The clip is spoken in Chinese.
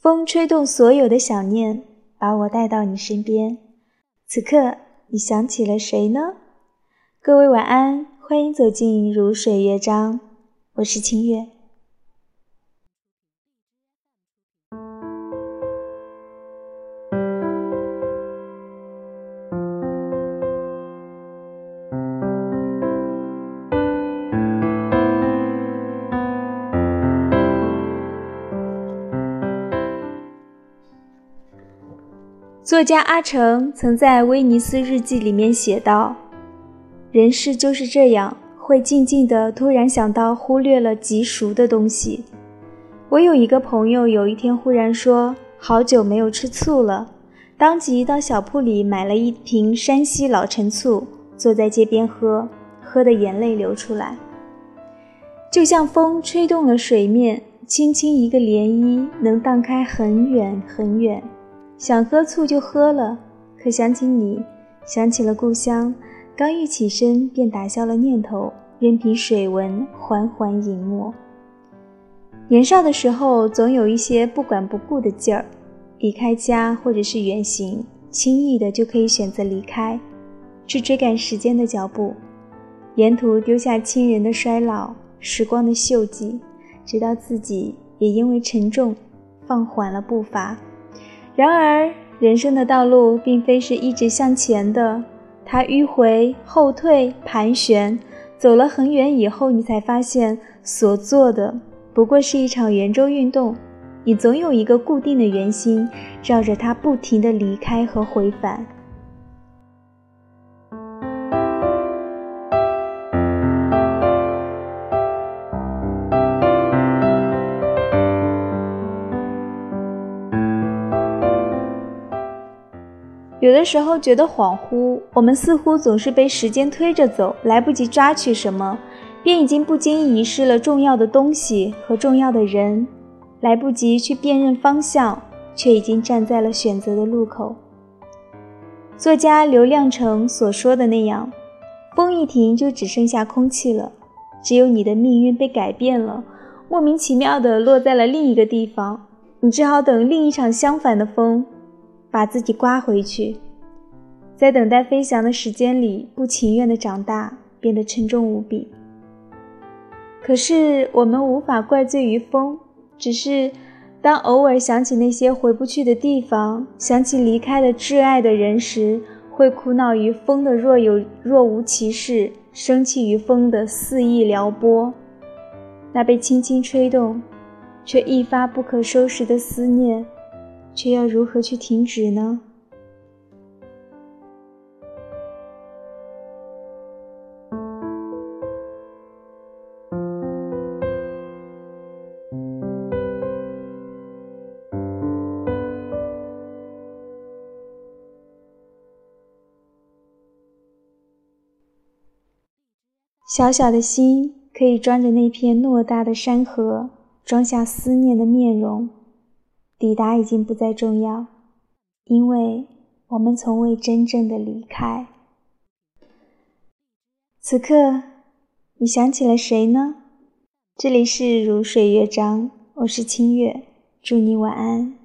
风吹动所有的想念，把我带到你身边。此刻，你想起了谁呢？各位晚安，欢迎走进如水乐章，我是清月。作家阿城曾在《威尼斯日记》里面写道：“人世就是这样，会静静的突然想到忽略了极熟的东西。”我有一个朋友，有一天忽然说：“好久没有吃醋了。”当即到小铺里买了一瓶山西老陈醋，坐在街边喝，喝的眼泪流出来。就像风吹动了水面，轻轻一个涟漪，能荡开很远很远。想喝醋就喝了，可想起你，想起了故乡，刚一起身便打消了念头，任凭水纹缓缓隐没。年少的时候，总有一些不管不顾的劲儿，离开家或者是远行，轻易的就可以选择离开，去追赶时间的脚步，沿途丢下亲人的衰老，时光的锈迹，直到自己也因为沉重，放缓了步伐。然而，人生的道路并非是一直向前的，它迂回、后退、盘旋，走了很远以后，你才发现所做的不过是一场圆周运动。你总有一个固定的圆心，绕着它不停地离开和回返。有的时候觉得恍惚，我们似乎总是被时间推着走，来不及抓取什么，便已经不经意遗失了重要的东西和重要的人；来不及去辨认方向，却已经站在了选择的路口。作家刘亮程所说的那样，风一停就只剩下空气了，只有你的命运被改变了，莫名其妙地落在了另一个地方，你只好等另一场相反的风。把自己刮回去，在等待飞翔的时间里，不情愿的长大，变得沉重无比。可是我们无法怪罪于风，只是当偶尔想起那些回不去的地方，想起离开的挚爱的人时，会苦恼于风的若有若无其事，生气于风的肆意撩拨。那被轻轻吹动，却一发不可收拾的思念。却要如何去停止呢？小小的心可以装着那片偌大的山河，装下思念的面容。抵达已经不再重要，因为我们从未真正的离开。此刻，你想起了谁呢？这里是如水乐章，我是清月，祝你晚安。